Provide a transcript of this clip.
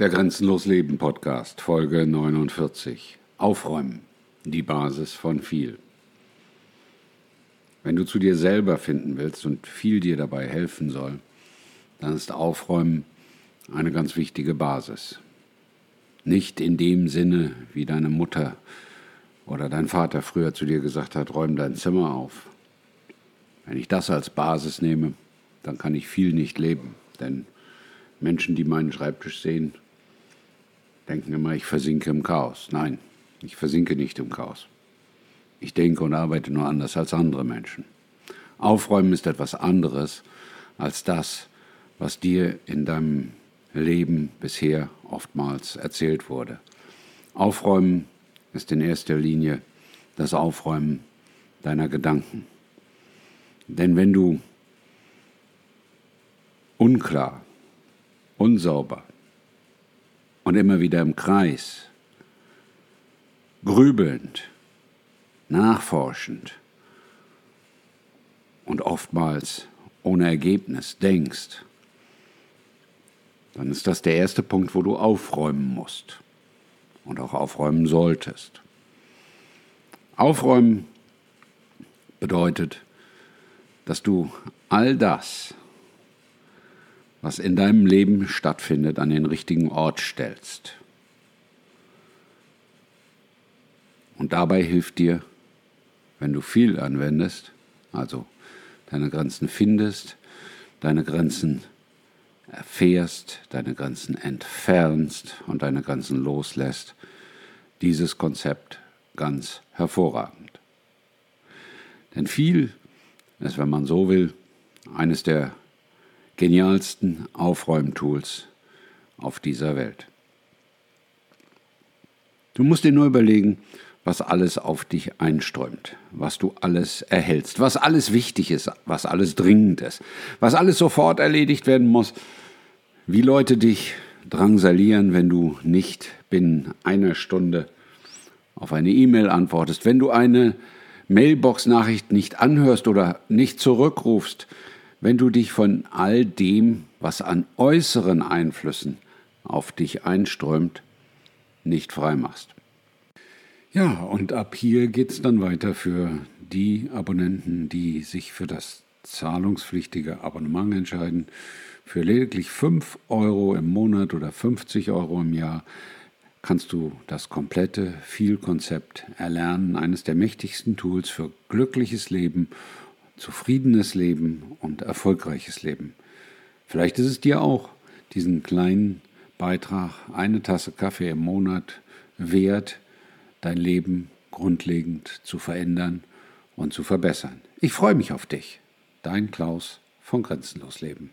Der Grenzenlos Leben Podcast, Folge 49. Aufräumen, die Basis von viel. Wenn du zu dir selber finden willst und viel dir dabei helfen soll, dann ist Aufräumen eine ganz wichtige Basis. Nicht in dem Sinne, wie deine Mutter oder dein Vater früher zu dir gesagt hat, räum dein Zimmer auf. Wenn ich das als Basis nehme, dann kann ich viel nicht leben, denn Menschen, die meinen Schreibtisch sehen, denken immer, ich versinke im Chaos. Nein, ich versinke nicht im Chaos. Ich denke und arbeite nur anders als andere Menschen. Aufräumen ist etwas anderes als das, was dir in deinem Leben bisher oftmals erzählt wurde. Aufräumen ist in erster Linie das Aufräumen deiner Gedanken. Denn wenn du unklar, unsauber, und immer wieder im Kreis, grübelnd, nachforschend und oftmals ohne Ergebnis denkst, dann ist das der erste Punkt, wo du aufräumen musst und auch aufräumen solltest. Aufräumen bedeutet, dass du all das, was in deinem Leben stattfindet, an den richtigen Ort stellst. Und dabei hilft dir, wenn du viel anwendest, also deine Grenzen findest, deine Grenzen erfährst, deine Grenzen entfernst und deine Grenzen loslässt, dieses Konzept ganz hervorragend. Denn viel ist, wenn man so will, eines der genialsten Aufräumtools auf dieser Welt. Du musst dir nur überlegen, was alles auf dich einströmt, was du alles erhältst, was alles wichtig ist, was alles dringend ist, was alles sofort erledigt werden muss, wie Leute dich drangsalieren, wenn du nicht binnen einer Stunde auf eine E-Mail antwortest, wenn du eine Mailbox-Nachricht nicht anhörst oder nicht zurückrufst, wenn du dich von all dem, was an äußeren Einflüssen auf dich einströmt, nicht frei machst. Ja, und ab hier geht es dann weiter für die Abonnenten, die sich für das zahlungspflichtige Abonnement entscheiden. Für lediglich 5 Euro im Monat oder 50 Euro im Jahr kannst du das komplette Viel-Konzept erlernen, eines der mächtigsten Tools für glückliches Leben zufriedenes Leben und erfolgreiches Leben. Vielleicht ist es dir auch diesen kleinen Beitrag, eine Tasse Kaffee im Monat wert, dein Leben grundlegend zu verändern und zu verbessern. Ich freue mich auf dich. Dein Klaus von Grenzenlos Leben.